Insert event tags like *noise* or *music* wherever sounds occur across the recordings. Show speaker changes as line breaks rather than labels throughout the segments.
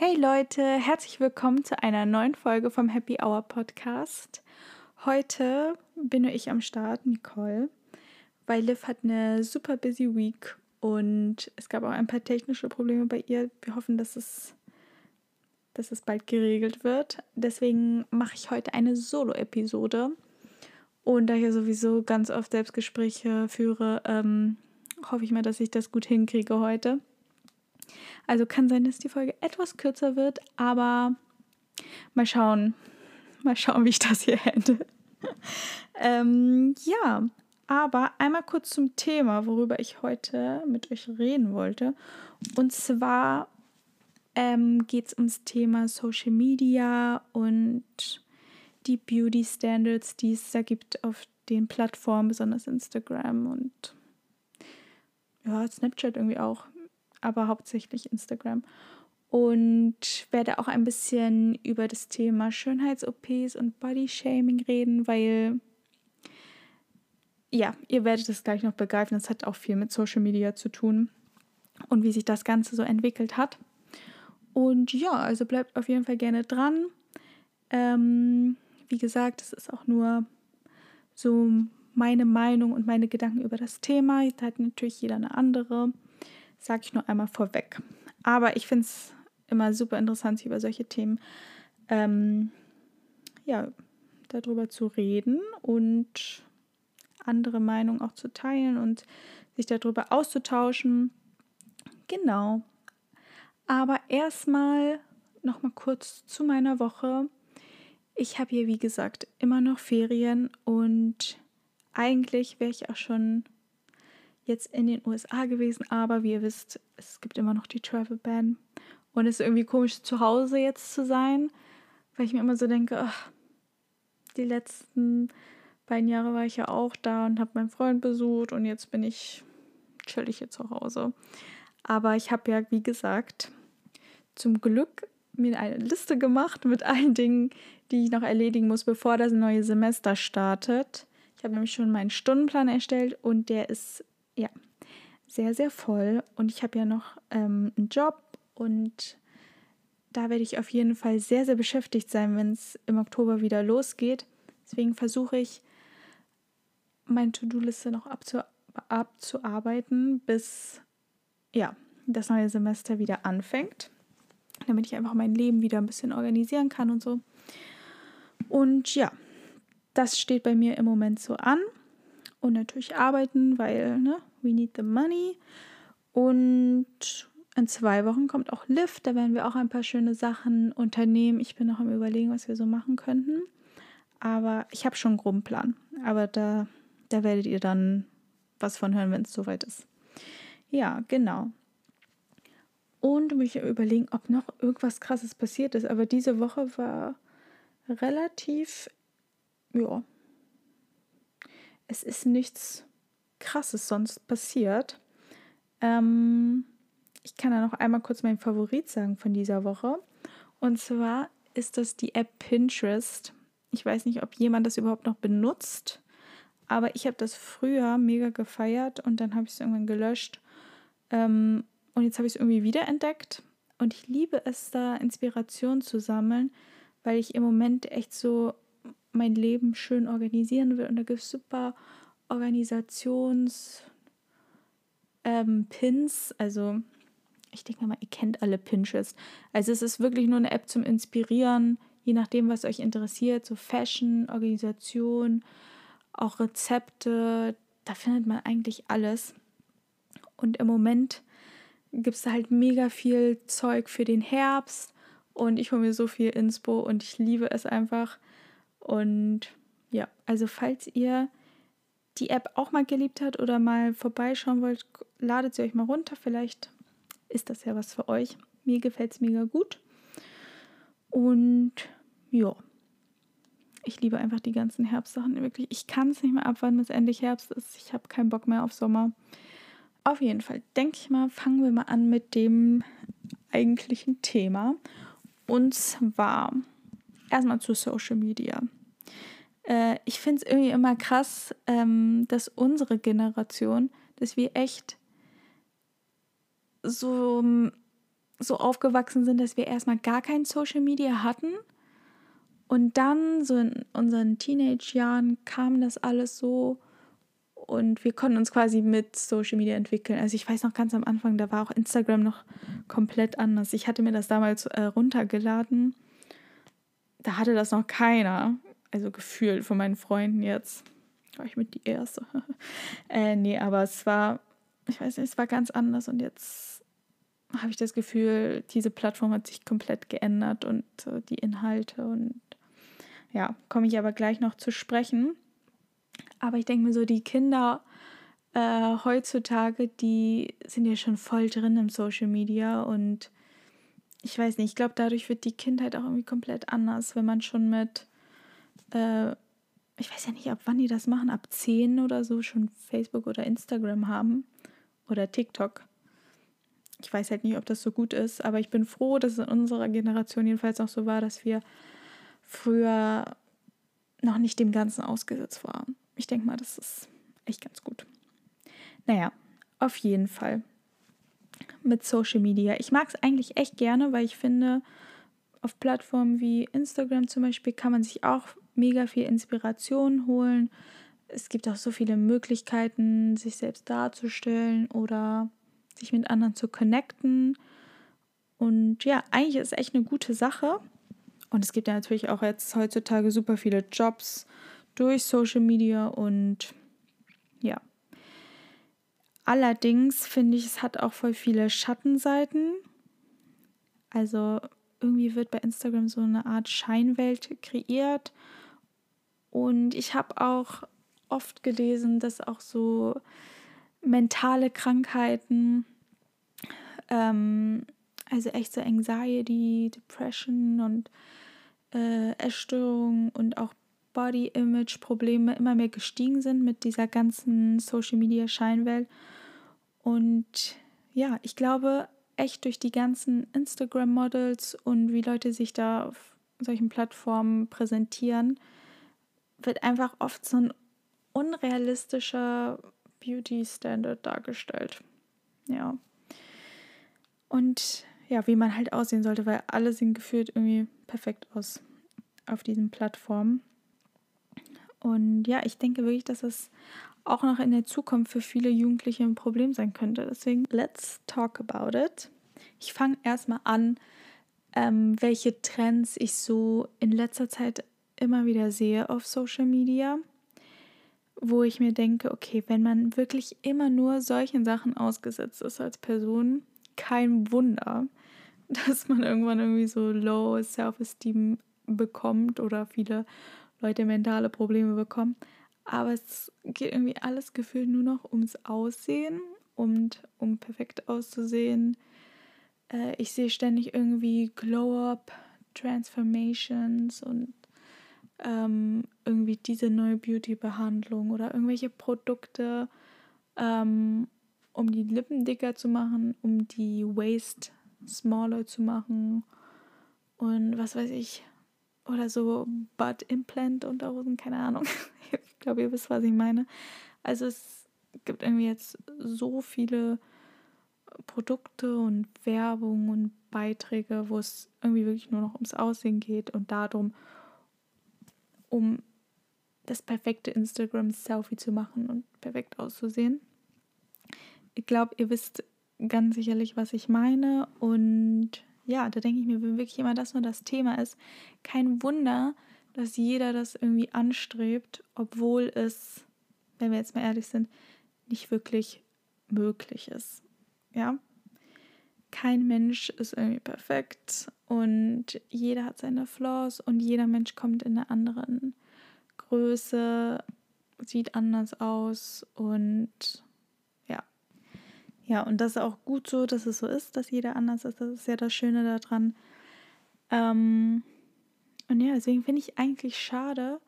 Hey Leute, herzlich willkommen zu einer neuen Folge vom Happy Hour Podcast. Heute bin nur ich am Start, Nicole, weil Liv hat eine super busy Week und es gab auch ein paar technische Probleme bei ihr. Wir hoffen, dass es, dass es bald geregelt wird. Deswegen mache ich heute eine Solo-Episode. Und da ich ja sowieso ganz oft Selbstgespräche führe, ähm, hoffe ich mal, dass ich das gut hinkriege heute. Also kann sein, dass die Folge etwas kürzer wird, aber mal schauen. Mal schauen, wie ich das hier hätte. *laughs* ähm, ja, aber einmal kurz zum Thema, worüber ich heute mit euch reden wollte. Und zwar ähm, geht es ums Thema Social Media und die Beauty Standards, die es da gibt auf den Plattformen, besonders Instagram und ja, Snapchat irgendwie auch aber hauptsächlich Instagram. Und werde auch ein bisschen über das Thema Schönheits-OPs und Body-Shaming reden, weil ja, ihr werdet es gleich noch begreifen. Das hat auch viel mit Social Media zu tun und wie sich das Ganze so entwickelt hat. Und ja, also bleibt auf jeden Fall gerne dran. Ähm, wie gesagt, es ist auch nur so meine Meinung und meine Gedanken über das Thema. Da hat natürlich jeder eine andere sage ich nur einmal vorweg. Aber ich finde es immer super interessant, über solche Themen ähm, ja, darüber zu reden und andere Meinungen auch zu teilen und sich darüber auszutauschen. Genau. Aber erstmal noch mal kurz zu meiner Woche. Ich habe hier, wie gesagt, immer noch Ferien und eigentlich wäre ich auch schon jetzt in den USA gewesen, aber wie ihr wisst, es gibt immer noch die Travel Ban. Und es ist irgendwie komisch, zu Hause jetzt zu sein, weil ich mir immer so denke, ach, die letzten beiden Jahre war ich ja auch da und habe meinen Freund besucht und jetzt bin ich chillig hier zu Hause. Aber ich habe ja, wie gesagt, zum Glück mir eine Liste gemacht mit allen Dingen, die ich noch erledigen muss, bevor das neue Semester startet. Ich habe nämlich schon meinen Stundenplan erstellt und der ist ja, sehr, sehr voll. Und ich habe ja noch ähm, einen Job und da werde ich auf jeden Fall sehr, sehr beschäftigt sein, wenn es im Oktober wieder losgeht. Deswegen versuche ich, meine To-Do-Liste noch abzu abzuarbeiten, bis ja, das neue Semester wieder anfängt, damit ich einfach mein Leben wieder ein bisschen organisieren kann und so. Und ja, das steht bei mir im Moment so an. Und natürlich arbeiten, weil, ne, We Need the Money. Und in zwei Wochen kommt auch Lift. Da werden wir auch ein paar schöne Sachen unternehmen. Ich bin noch am Überlegen, was wir so machen könnten. Aber ich habe schon einen groben Plan. Aber da, da werdet ihr dann was von hören, wenn es soweit ist. Ja, genau. Und mich überlegen, ob noch irgendwas Krasses passiert ist. Aber diese Woche war relativ, ja, es ist nichts Krasses sonst passiert. Ähm, ich kann da noch einmal kurz meinen Favorit sagen von dieser Woche. Und zwar ist das die App Pinterest. Ich weiß nicht, ob jemand das überhaupt noch benutzt, aber ich habe das früher mega gefeiert und dann habe ich es irgendwann gelöscht. Ähm, und jetzt habe ich es irgendwie wiederentdeckt. Und ich liebe es, da Inspiration zu sammeln, weil ich im Moment echt so mein Leben schön organisieren will. Und da gibt es super Organisations ähm, also ich denke mal, ihr kennt alle Pinterest. Also es ist wirklich nur eine App zum Inspirieren, je nachdem, was euch interessiert, so Fashion, Organisation, auch Rezepte, da findet man eigentlich alles. Und im Moment gibt es halt mega viel Zeug für den Herbst und ich hole mir so viel Inspo und ich liebe es einfach. Und ja, also falls ihr die App auch mal geliebt hat oder mal vorbeischauen wollt, ladet sie euch mal runter. Vielleicht ist das ja was für euch. Mir gefällt es mega gut. Und ja, ich liebe einfach die ganzen Herbstsachen. Wirklich, ich kann es nicht mehr abwarten, bis endlich Herbst ist. Ich habe keinen Bock mehr auf Sommer. Auf jeden Fall, denke ich mal, fangen wir mal an mit dem eigentlichen Thema. Und zwar erstmal zu Social Media. Äh, ich finde es irgendwie immer krass, ähm, dass unsere Generation, dass wir echt so, so aufgewachsen sind, dass wir erstmal gar kein Social Media hatten. Und dann, so in unseren Teenage-Jahren, kam das alles so und wir konnten uns quasi mit Social Media entwickeln. Also ich weiß noch ganz am Anfang, da war auch Instagram noch komplett anders. Ich hatte mir das damals äh, runtergeladen. Da hatte das noch keiner. Also gefühlt von meinen Freunden jetzt. War ich mit die Erste. *laughs* äh, nee, aber es war, ich weiß nicht, es war ganz anders und jetzt habe ich das Gefühl, diese Plattform hat sich komplett geändert und äh, die Inhalte und ja, komme ich aber gleich noch zu sprechen. Aber ich denke mir so, die Kinder äh, heutzutage, die sind ja schon voll drin im Social Media und ich weiß nicht, ich glaube, dadurch wird die Kindheit auch irgendwie komplett anders, wenn man schon mit, äh, ich weiß ja nicht, ab wann die das machen, ab 10 oder so schon Facebook oder Instagram haben oder TikTok. Ich weiß halt nicht, ob das so gut ist, aber ich bin froh, dass es in unserer Generation jedenfalls auch so war, dass wir früher noch nicht dem Ganzen ausgesetzt waren ich denke mal, das ist echt ganz gut. Naja, auf jeden Fall mit Social Media. Ich mag es eigentlich echt gerne, weil ich finde, auf Plattformen wie Instagram zum Beispiel kann man sich auch mega viel Inspiration holen. Es gibt auch so viele Möglichkeiten, sich selbst darzustellen oder sich mit anderen zu connecten. Und ja, eigentlich ist es echt eine gute Sache. Und es gibt ja natürlich auch jetzt heutzutage super viele Jobs, durch Social Media und ja. Allerdings finde ich, es hat auch voll viele Schattenseiten. Also irgendwie wird bei Instagram so eine Art Scheinwelt kreiert. Und ich habe auch oft gelesen, dass auch so mentale Krankheiten, ähm, also echt so Anxiety, Depression und äh, Essstörungen und auch Body-Image-Probleme immer mehr gestiegen sind mit dieser ganzen Social-Media-Scheinwelt. Und ja, ich glaube, echt durch die ganzen Instagram-Models und wie Leute sich da auf solchen Plattformen präsentieren, wird einfach oft so ein unrealistischer Beauty-Standard dargestellt. Ja. Und ja, wie man halt aussehen sollte, weil alle sehen gefühlt irgendwie perfekt aus auf diesen Plattformen. Und ja, ich denke wirklich, dass es auch noch in der Zukunft für viele Jugendliche ein Problem sein könnte. Deswegen, let's talk about it. Ich fange erstmal an, ähm, welche Trends ich so in letzter Zeit immer wieder sehe auf Social Media, wo ich mir denke, okay, wenn man wirklich immer nur solchen Sachen ausgesetzt ist als Person, kein Wunder, *laughs* dass man irgendwann irgendwie so low Self-Esteem bekommt oder viele Leute mentale Probleme bekommen. Aber es geht irgendwie alles gefühlt nur noch ums Aussehen und um perfekt auszusehen. Äh, ich sehe ständig irgendwie Glow-Up, Transformations und ähm, irgendwie diese neue Beauty-Behandlung oder irgendwelche Produkte, ähm, um die Lippen dicker zu machen, um die Waist smaller zu machen und was weiß ich, oder so Butt Implant Unterhosen, keine Ahnung. *laughs* ich glaube, ihr wisst, was ich meine. Also es gibt irgendwie jetzt so viele Produkte und Werbung und Beiträge, wo es irgendwie wirklich nur noch ums Aussehen geht und darum, um das perfekte Instagram-Selfie zu machen und perfekt auszusehen. Ich glaube, ihr wisst ganz sicherlich, was ich meine und ja, da denke ich mir wirklich immer, dass nur das Thema ist. Kein Wunder, dass jeder das irgendwie anstrebt, obwohl es, wenn wir jetzt mal ehrlich sind, nicht wirklich möglich ist. Ja? Kein Mensch ist irgendwie perfekt und jeder hat seine Flaws und jeder Mensch kommt in einer anderen Größe, sieht anders aus und ja, und das ist auch gut so, dass es so ist, dass jeder anders ist. Das ist ja das Schöne daran. Ähm, und ja, deswegen finde ich eigentlich schade,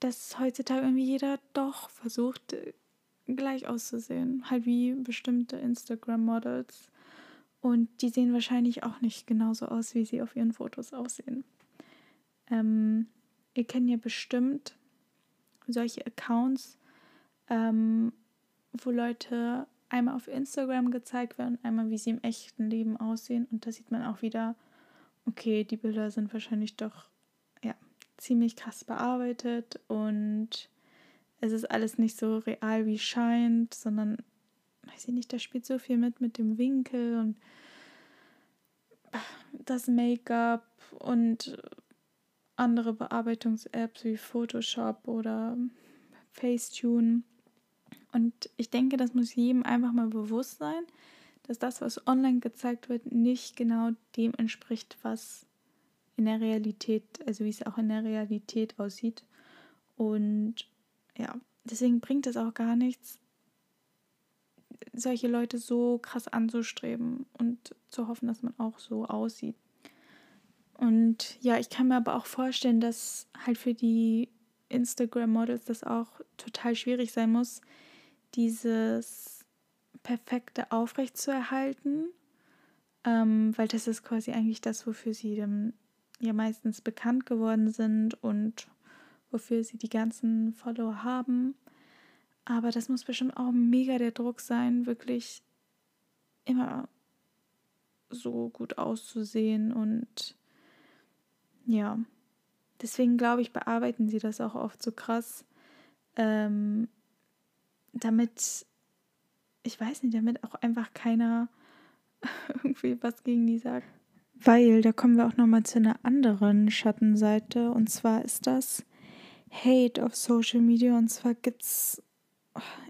dass heutzutage irgendwie jeder doch versucht, gleich auszusehen. Halt wie bestimmte Instagram-Models. Und die sehen wahrscheinlich auch nicht genauso aus, wie sie auf ihren Fotos aussehen. Ähm, ihr kennt ja bestimmt solche Accounts, ähm, wo Leute einmal auf Instagram gezeigt werden, einmal wie sie im echten Leben aussehen. Und da sieht man auch wieder, okay, die Bilder sind wahrscheinlich doch ja, ziemlich krass bearbeitet und es ist alles nicht so real wie scheint, sondern, weiß ich nicht, da spielt so viel mit mit dem Winkel und das Make-up und andere Bearbeitungs-Apps wie Photoshop oder Facetune. Und ich denke, das muss jedem einfach mal bewusst sein, dass das, was online gezeigt wird, nicht genau dem entspricht, was in der Realität, also wie es auch in der Realität aussieht. Und ja, deswegen bringt es auch gar nichts, solche Leute so krass anzustreben und zu hoffen, dass man auch so aussieht. Und ja, ich kann mir aber auch vorstellen, dass halt für die Instagram-Models das auch total schwierig sein muss, dieses perfekte aufrecht zu erhalten, ähm, weil das ist quasi eigentlich das, wofür sie dann ja meistens bekannt geworden sind und wofür sie die ganzen Follower haben. Aber das muss bestimmt auch mega der Druck sein, wirklich immer so gut auszusehen und ja, deswegen glaube ich, bearbeiten sie das auch oft so krass, ähm, damit, ich weiß nicht, damit auch einfach keiner *laughs* irgendwie was gegen die sagt. Weil, da kommen wir auch nochmal zu einer anderen Schattenseite. Und zwar ist das Hate auf Social Media. Und zwar gibt es,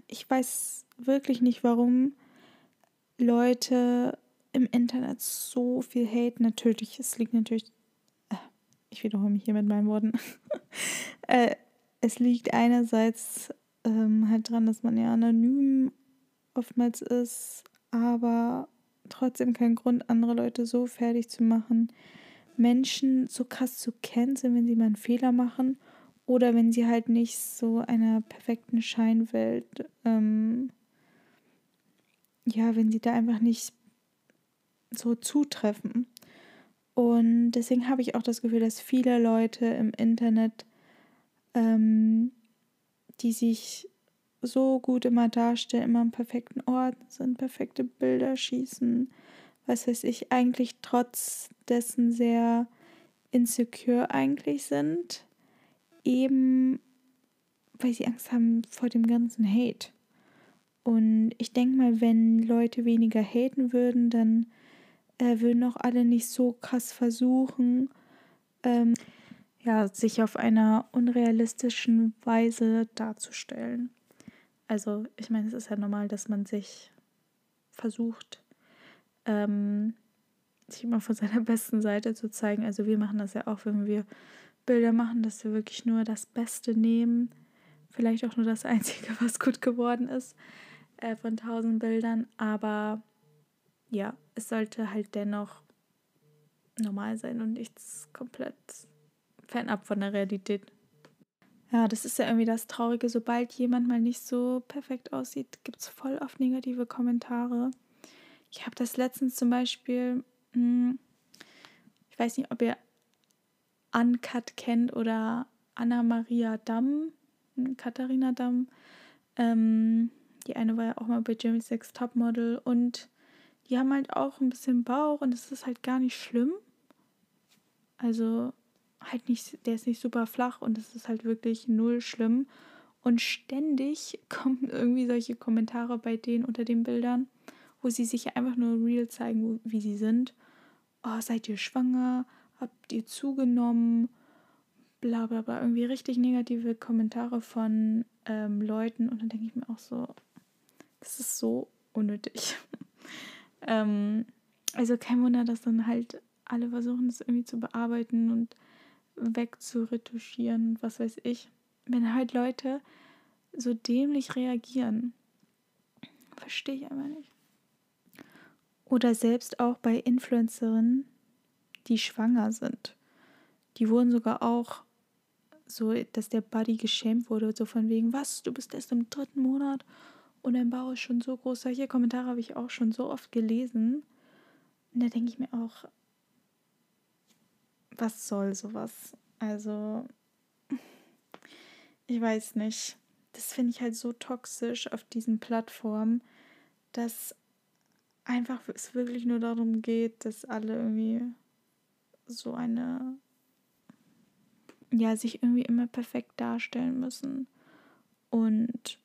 ich weiß wirklich nicht, warum Leute im Internet so viel Hate. Natürlich, es liegt natürlich ich wiederhole mich hier mit meinen Worten. *laughs* äh, es liegt einerseits ähm, halt dran, dass man ja anonym oftmals ist, aber trotzdem kein Grund, andere Leute so fertig zu machen, Menschen so krass zu canceln, wenn sie mal einen Fehler machen oder wenn sie halt nicht so einer perfekten Scheinwelt, ähm, ja, wenn sie da einfach nicht so zutreffen. Und deswegen habe ich auch das Gefühl, dass viele Leute im Internet, ähm, die sich so gut immer darstellen, immer am perfekten Ort sind, perfekte Bilder schießen, was weiß ich, eigentlich trotz dessen sehr insecure eigentlich sind, eben weil sie Angst haben vor dem ganzen Hate. Und ich denke mal, wenn Leute weniger haten würden, dann äh, würden auch alle nicht so krass versuchen, ähm, ja, sich auf einer unrealistischen Weise darzustellen. Also, ich meine, es ist ja normal, dass man sich versucht, ähm, sich immer von seiner *laughs* besten Seite zu zeigen. Also, wir machen das ja auch, wenn wir Bilder machen, dass wir wirklich nur das Beste nehmen. Vielleicht auch nur das *laughs* Einzige, was gut geworden ist äh, von tausend Bildern. Aber ja, es sollte halt dennoch normal sein und nichts komplett fernab von der Realität. Ja, das ist ja irgendwie das Traurige. Sobald jemand mal nicht so perfekt aussieht, gibt es voll oft negative Kommentare. Ich habe das letztens zum Beispiel, hm, ich weiß nicht, ob ihr Uncut kennt oder Anna-Maria Damm, hm, Katharina Damm. Ähm, die eine war ja auch mal bei Jimmy Sex Topmodel und die haben halt auch ein bisschen Bauch und es ist halt gar nicht schlimm. Also halt nicht, der ist nicht super flach und es ist halt wirklich null schlimm. Und ständig *laughs* kommen irgendwie solche Kommentare bei denen unter den Bildern, wo sie sich einfach nur real zeigen, wie sie sind. Oh, seid ihr schwanger? Habt ihr zugenommen? Bla bla bla. Irgendwie richtig negative Kommentare von ähm, Leuten. Und dann denke ich mir auch so, das ist so unnötig. *laughs* Ähm, also kein Wunder, dass dann halt alle versuchen, das irgendwie zu bearbeiten und wegzuretuschieren, was weiß ich. Wenn halt Leute so dämlich reagieren, verstehe ich einfach nicht. Oder selbst auch bei Influencerinnen, die schwanger sind. Die wurden sogar auch so, dass der Buddy geschämt wurde, so von wegen, was, du bist erst im dritten Monat und dein Bauch ist schon so groß. Solche Kommentare habe ich auch schon so oft gelesen. Und da denke ich mir auch, was soll sowas? Also, *laughs* ich weiß nicht. Das finde ich halt so toxisch auf diesen Plattformen. dass einfach es wirklich nur darum geht, dass alle irgendwie so eine, ja, sich irgendwie immer perfekt darstellen müssen. Und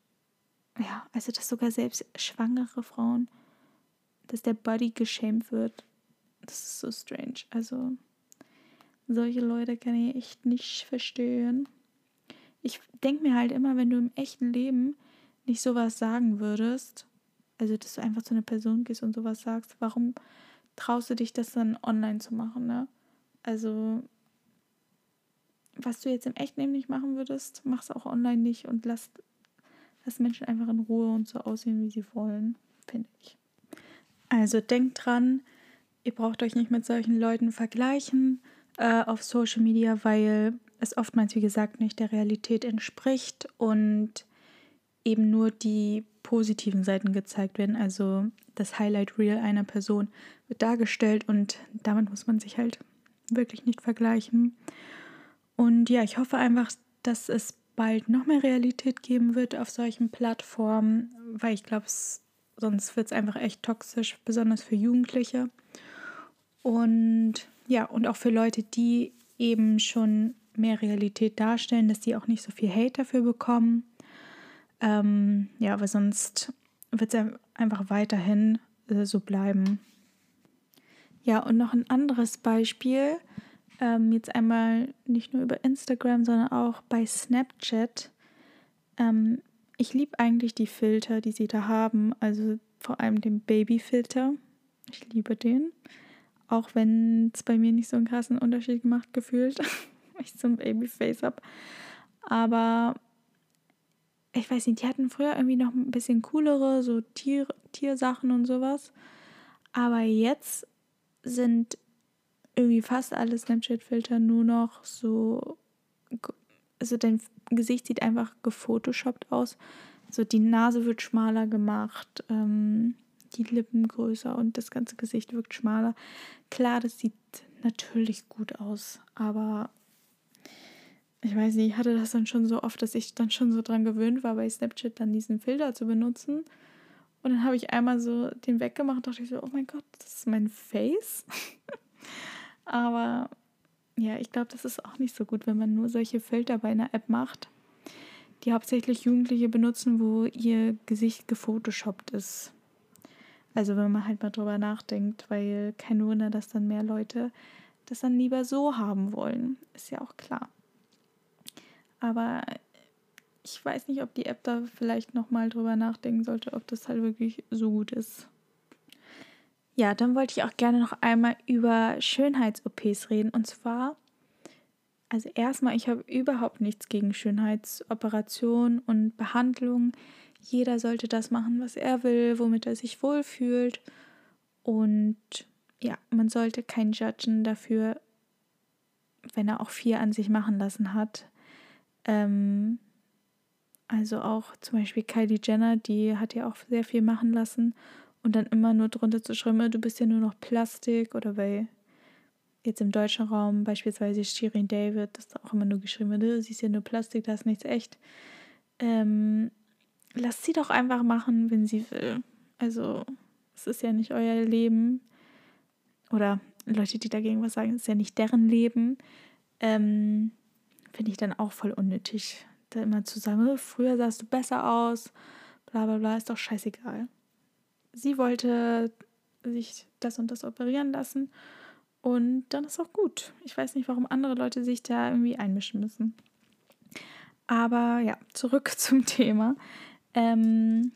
ja, also dass sogar selbst schwangere Frauen, dass der Body geschämt wird. Das ist so strange. Also solche Leute kann ich echt nicht verstehen. Ich denke mir halt immer, wenn du im echten Leben nicht sowas sagen würdest, also dass du einfach zu einer Person gehst und sowas sagst, warum traust du dich das dann online zu machen, ne? Also was du jetzt im echten Leben nicht machen würdest, machst auch online nicht und lass, lass Menschen einfach in Ruhe und so aussehen, wie sie wollen, finde ich. Also denkt dran, ihr braucht euch nicht mit solchen Leuten vergleichen äh, auf Social Media, weil es oftmals, wie gesagt, nicht der Realität entspricht und eben nur die positiven Seiten gezeigt werden. Also das Highlight Reel einer Person wird dargestellt und damit muss man sich halt wirklich nicht vergleichen. Und ja, ich hoffe einfach, dass es bald noch mehr Realität geben wird auf solchen Plattformen, weil ich glaube, sonst wird es einfach echt toxisch, besonders für Jugendliche. Und ja, und auch für Leute, die eben schon mehr Realität darstellen, dass die auch nicht so viel Hate dafür bekommen. Ähm, ja, aber sonst wird es einfach weiterhin äh, so bleiben. Ja, und noch ein anderes Beispiel. Ähm, jetzt einmal nicht nur über Instagram, sondern auch bei Snapchat. Ähm, ich liebe eigentlich die Filter, die sie da haben. Also vor allem den Babyfilter. Ich liebe den. Auch wenn es bei mir nicht so einen krassen Unterschied gemacht gefühlt, *laughs* weil ich so ein Babyface habe. Aber ich weiß nicht, die hatten früher irgendwie noch ein bisschen coolere, so Tier, Tiersachen und sowas. Aber jetzt sind irgendwie fast alle Snapchat-Filter nur noch so. Also dein Gesicht sieht einfach gefotoshoppt aus. So die Nase wird schmaler gemacht. Ähm, die Lippen größer und das ganze Gesicht wirkt schmaler. Klar, das sieht natürlich gut aus, aber ich weiß nicht, ich hatte das dann schon so oft, dass ich dann schon so dran gewöhnt war, bei Snapchat dann diesen Filter zu benutzen. Und dann habe ich einmal so den weggemacht und dachte ich so, oh mein Gott, das ist mein Face. *laughs* aber ja, ich glaube, das ist auch nicht so gut, wenn man nur solche Filter bei einer App macht, die hauptsächlich Jugendliche benutzen, wo ihr Gesicht gefotoshoppt ist. Also wenn man halt mal drüber nachdenkt, weil kein Wunder, dass dann mehr Leute das dann lieber so haben wollen. Ist ja auch klar. Aber ich weiß nicht, ob die App da vielleicht nochmal drüber nachdenken sollte, ob das halt wirklich so gut ist. Ja, dann wollte ich auch gerne noch einmal über Schönheits-OPs reden. Und zwar, also erstmal, ich habe überhaupt nichts gegen Schönheitsoperationen und Behandlungen. Jeder sollte das machen, was er will, womit er sich wohlfühlt. Und ja, man sollte keinen judgen dafür, wenn er auch viel an sich machen lassen hat. Ähm, also auch zum Beispiel Kylie Jenner, die hat ja auch sehr viel machen lassen und dann immer nur drunter zu schreiben, du bist ja nur noch Plastik oder bei jetzt im deutschen Raum beispielsweise Shirin David, das da auch immer nur geschrieben wird, du siehst ja nur Plastik, da ist nichts echt. Ähm, lasst sie doch einfach machen, wenn sie will. Also, es ist ja nicht euer Leben. Oder Leute, die dagegen was sagen, es ist ja nicht deren Leben. Ähm, Finde ich dann auch voll unnötig, da immer zu sagen, oh, früher sahst du besser aus, bla bla bla, ist doch scheißegal. Sie wollte sich das und das operieren lassen und dann ist auch gut. Ich weiß nicht, warum andere Leute sich da irgendwie einmischen müssen. Aber ja, zurück *laughs* zum Thema. Ähm,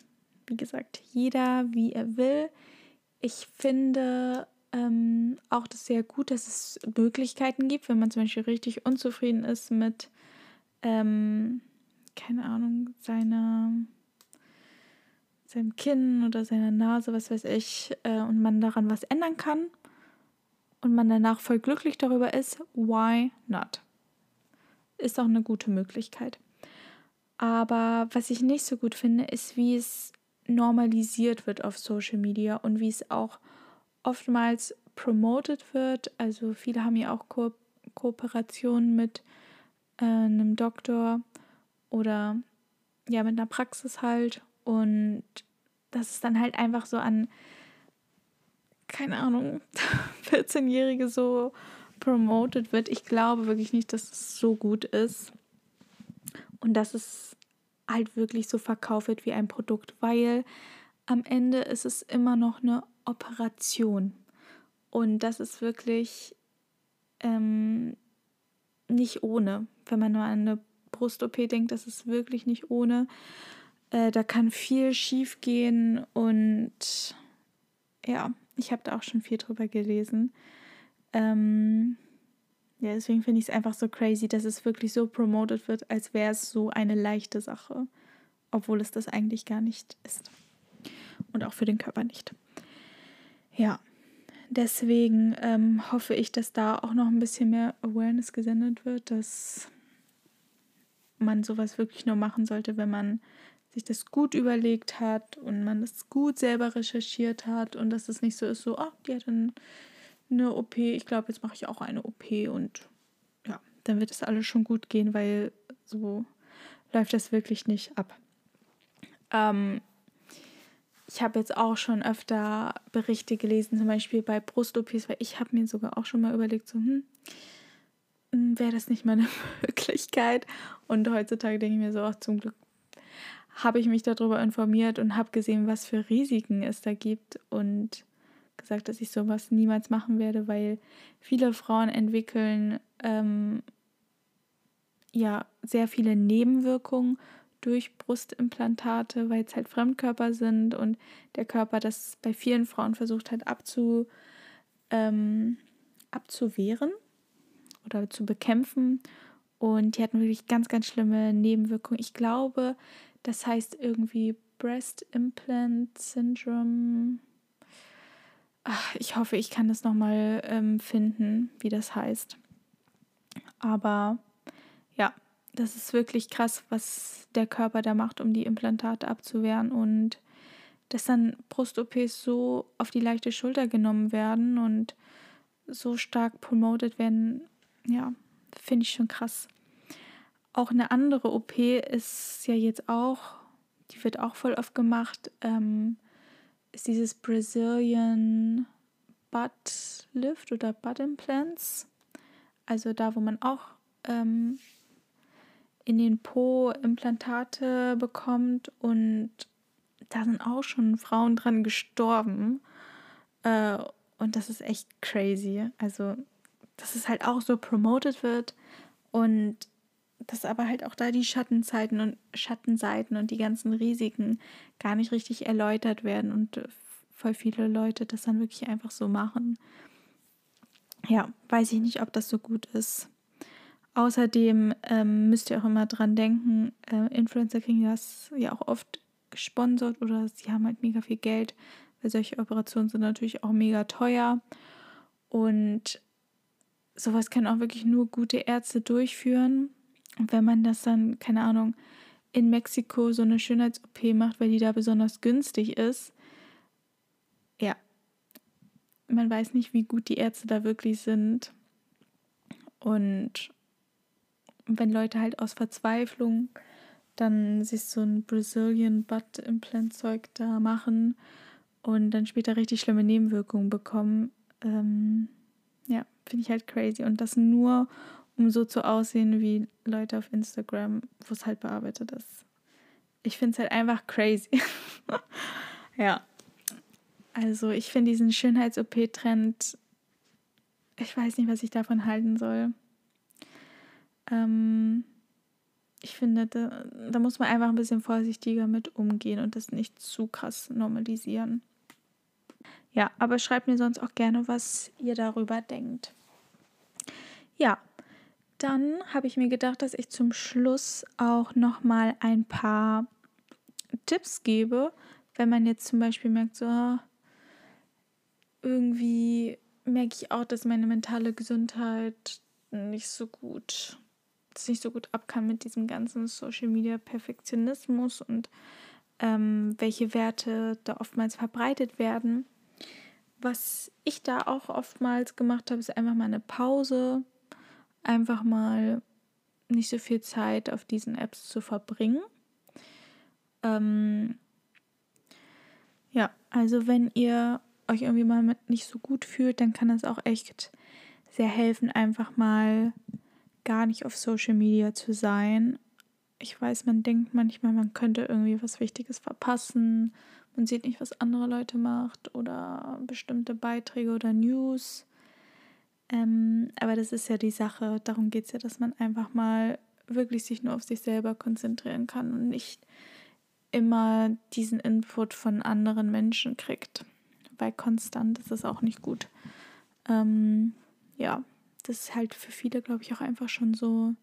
wie gesagt, jeder wie er will. Ich finde ähm, auch das sehr gut, dass es Möglichkeiten gibt, wenn man zum Beispiel richtig unzufrieden ist mit, ähm, keine Ahnung, seiner, seinem Kinn oder seiner Nase, was weiß ich, äh, und man daran was ändern kann und man danach voll glücklich darüber ist, why not? Ist auch eine gute Möglichkeit. Aber was ich nicht so gut finde, ist, wie es normalisiert wird auf Social Media und wie es auch oftmals promoted wird. Also viele haben ja auch Ko Kooperationen mit äh, einem Doktor oder ja mit einer Praxis halt und dass es dann halt einfach so an, keine Ahnung, *laughs* 14-Jährige so promoted wird. Ich glaube wirklich nicht, dass es so gut ist und dass es halt wirklich so verkauft wird wie ein Produkt, weil am Ende ist es immer noch eine Operation. Und das ist wirklich ähm, nicht ohne. Wenn man nur an eine Brust-OP denkt, das ist wirklich nicht ohne. Äh, da kann viel schief gehen und ja, ich habe da auch schon viel drüber gelesen. Ähm, ja, deswegen finde ich es einfach so crazy, dass es wirklich so promoted wird, als wäre es so eine leichte Sache, obwohl es das eigentlich gar nicht ist. Und auch für den Körper nicht. Ja, deswegen ähm, hoffe ich, dass da auch noch ein bisschen mehr Awareness gesendet wird, dass man sowas wirklich nur machen sollte, wenn man sich das gut überlegt hat und man das gut selber recherchiert hat und dass es nicht so ist, so, ach, die hat dann eine OP, ich glaube, jetzt mache ich auch eine OP und ja, dann wird es alles schon gut gehen, weil so läuft das wirklich nicht ab. Ähm, ich habe jetzt auch schon öfter Berichte gelesen, zum Beispiel bei Brust-OPs, weil ich habe mir sogar auch schon mal überlegt, so, hm, hm wäre das nicht mal eine *laughs* Möglichkeit? Und heutzutage denke ich mir so, ach, zum Glück habe ich mich darüber informiert und habe gesehen, was für Risiken es da gibt und gesagt, dass ich sowas niemals machen werde, weil viele Frauen entwickeln ähm, ja sehr viele Nebenwirkungen durch Brustimplantate, weil es halt Fremdkörper sind und der Körper das bei vielen Frauen versucht hat abzu, ähm, abzuwehren oder zu bekämpfen. Und die hatten wirklich ganz, ganz schlimme Nebenwirkungen. Ich glaube, das heißt irgendwie Breast Implant Syndrome. Ach, ich hoffe, ich kann das nochmal ähm, finden, wie das heißt. Aber ja, das ist wirklich krass, was der Körper da macht, um die Implantate abzuwehren. Und dass dann Brust-OPs so auf die leichte Schulter genommen werden und so stark promoted werden, ja, finde ich schon krass. Auch eine andere OP ist ja jetzt auch, die wird auch voll oft gemacht, ähm, ist dieses Brazilian Butt Lift oder Butt Implants. Also da, wo man auch ähm, in den Po Implantate bekommt und da sind auch schon Frauen dran gestorben. Äh, und das ist echt crazy. Also, dass es halt auch so promoted wird und dass aber halt auch da die Schattenzeiten und Schattenseiten und die ganzen Risiken gar nicht richtig erläutert werden und voll viele Leute das dann wirklich einfach so machen. Ja, weiß ich nicht, ob das so gut ist. Außerdem ähm, müsst ihr auch immer dran denken, äh, Influencer kriegen das ja auch oft gesponsert oder sie haben halt mega viel Geld, weil solche Operationen sind natürlich auch mega teuer. Und sowas können auch wirklich nur gute Ärzte durchführen. Und wenn man das dann, keine Ahnung, in Mexiko so eine Schönheits-OP macht, weil die da besonders günstig ist, ja, man weiß nicht, wie gut die Ärzte da wirklich sind. Und wenn Leute halt aus Verzweiflung dann sich so ein Brazilian Butt Implant Zeug da machen und dann später richtig schlimme Nebenwirkungen bekommen, ähm, ja, finde ich halt crazy. Und das nur, um so zu aussehen wie Leute auf Instagram, wo es halt bearbeitet ist. Ich finde es halt einfach crazy. *laughs* ja. Also ich finde diesen Schönheits-OP-Trend, ich weiß nicht, was ich davon halten soll. Ähm, ich finde, da, da muss man einfach ein bisschen vorsichtiger mit umgehen und das nicht zu krass normalisieren. Ja, aber schreibt mir sonst auch gerne, was ihr darüber denkt. Ja, dann habe ich mir gedacht, dass ich zum Schluss auch noch mal ein paar Tipps gebe, wenn man jetzt zum Beispiel merkt, so irgendwie merke ich auch, dass meine mentale Gesundheit nicht so gut, dass nicht so gut ab kann mit diesem ganzen Social Media Perfektionismus und ähm, welche Werte da oftmals verbreitet werden. Was ich da auch oftmals gemacht habe, ist einfach mal eine Pause einfach mal nicht so viel Zeit auf diesen Apps zu verbringen. Ähm, Also wenn ihr euch irgendwie mal nicht so gut fühlt, dann kann das auch echt sehr helfen, einfach mal gar nicht auf Social Media zu sein. Ich weiß, man denkt manchmal, man könnte irgendwie was Wichtiges verpassen. Man sieht nicht, was andere Leute macht oder bestimmte Beiträge oder News. Ähm, aber das ist ja die Sache. Darum geht es ja, dass man einfach mal wirklich sich nur auf sich selber konzentrieren kann und nicht immer diesen Input von anderen Menschen kriegt. Weil konstant ist es auch nicht gut. Ähm, ja, das ist halt für viele, glaube ich, auch einfach schon so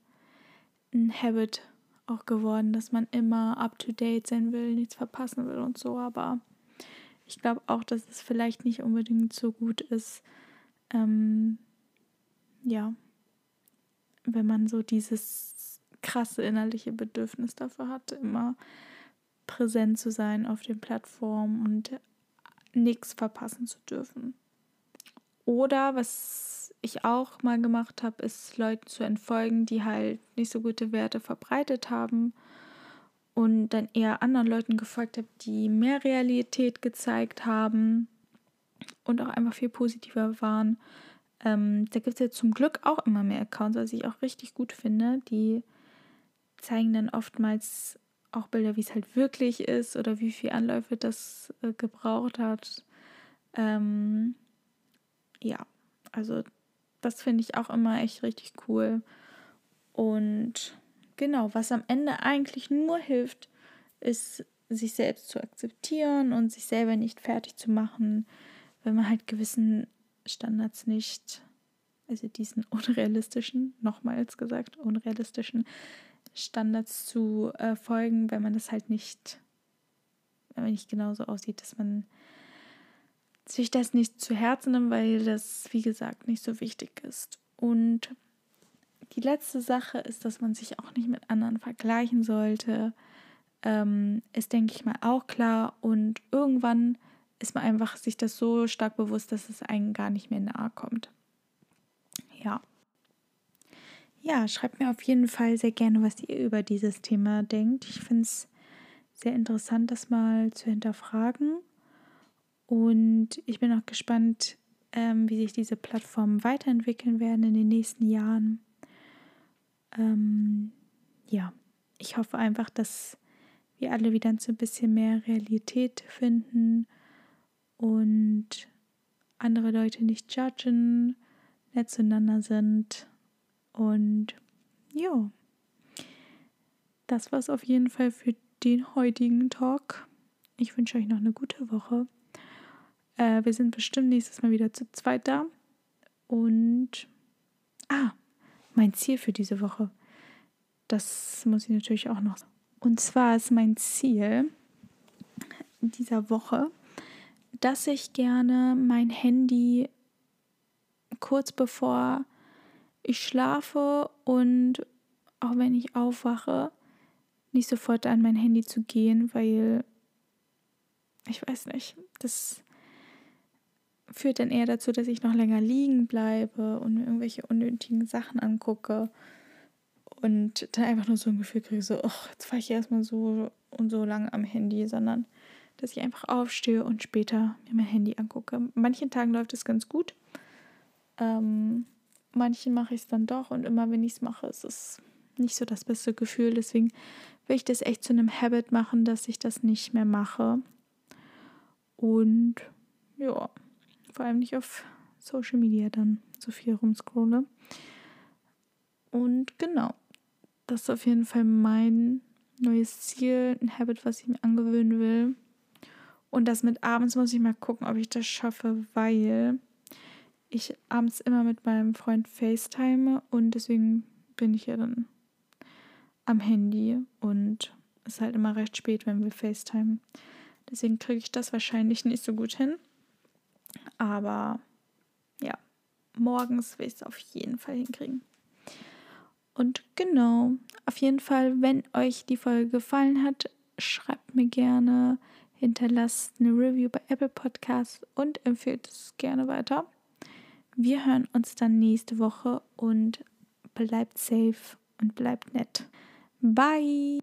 ein Habit auch geworden, dass man immer up-to-date sein will, nichts verpassen will und so. Aber ich glaube auch, dass es vielleicht nicht unbedingt so gut ist, ähm, ja, wenn man so dieses krasse innerliche Bedürfnis dafür hat, immer präsent zu sein auf den Plattformen und nichts verpassen zu dürfen. Oder was ich auch mal gemacht habe, ist Leuten zu entfolgen, die halt nicht so gute Werte verbreitet haben und dann eher anderen Leuten gefolgt habe, die mehr Realität gezeigt haben und auch einfach viel positiver waren. Ähm, da gibt es ja zum Glück auch immer mehr Accounts, was ich auch richtig gut finde. Die zeigen dann oftmals auch Bilder, wie es halt wirklich ist oder wie viel Anläufe das äh, gebraucht hat. Ähm, ja, also das finde ich auch immer echt richtig cool. Und genau, was am Ende eigentlich nur hilft, ist, sich selbst zu akzeptieren und sich selber nicht fertig zu machen, wenn man halt gewissen Standards nicht, also diesen *laughs* unrealistischen, nochmals gesagt, unrealistischen Standards zu äh, folgen, wenn man das halt nicht, wenn man nicht genauso aussieht, dass man sich das nicht zu Herzen nimmt, weil das, wie gesagt, nicht so wichtig ist. Und die letzte Sache ist, dass man sich auch nicht mit anderen vergleichen sollte. Ähm, ist, denke ich mal, auch klar. Und irgendwann ist man einfach sich das so stark bewusst, dass es einem gar nicht mehr nahe kommt. Ja. Ja, schreibt mir auf jeden Fall sehr gerne, was ihr über dieses Thema denkt. Ich finde es sehr interessant, das mal zu hinterfragen. Und ich bin auch gespannt, ähm, wie sich diese Plattformen weiterentwickeln werden in den nächsten Jahren. Ähm, ja, ich hoffe einfach, dass wir alle wieder so ein bisschen mehr Realität finden und andere Leute nicht judgen, nett zueinander sind und ja, das war es auf jeden Fall für den heutigen Talk. Ich wünsche euch noch eine gute Woche. Äh, wir sind bestimmt nächstes Mal wieder zu zweit da. Und ah, mein Ziel für diese Woche. Das muss ich natürlich auch noch. Und zwar ist mein Ziel dieser Woche, dass ich gerne mein Handy kurz bevor ich schlafe und auch wenn ich aufwache, nicht sofort an mein Handy zu gehen, weil ich weiß nicht, das führt dann eher dazu, dass ich noch länger liegen bleibe und mir irgendwelche unnötigen Sachen angucke und dann einfach nur so ein Gefühl kriege, so, ach, jetzt fahre ich erstmal so und so lange am Handy, sondern dass ich einfach aufstehe und später mir mein Handy angucke. manchen Tagen läuft es ganz gut. Ähm, manchen mache ich es dann doch und immer wenn ich es mache, ist es nicht so das beste Gefühl. Deswegen will ich das echt zu einem Habit machen, dass ich das nicht mehr mache. Und ja, vor allem nicht auf Social Media dann so viel rumscrolle. Und genau, das ist auf jeden Fall mein neues Ziel, ein Habit, was ich mir angewöhnen will. Und das mit abends muss ich mal gucken, ob ich das schaffe, weil ich abends immer mit meinem Freund FaceTime und deswegen bin ich ja dann am Handy und es ist halt immer recht spät, wenn wir FaceTime. Deswegen kriege ich das wahrscheinlich nicht so gut hin. Aber ja, morgens will ich es auf jeden Fall hinkriegen. Und genau, auf jeden Fall, wenn euch die Folge gefallen hat, schreibt mir gerne, hinterlasst eine Review bei Apple Podcasts und empfehlt es gerne weiter. Wir hören uns dann nächste Woche und bleibt safe und bleibt nett. Bye!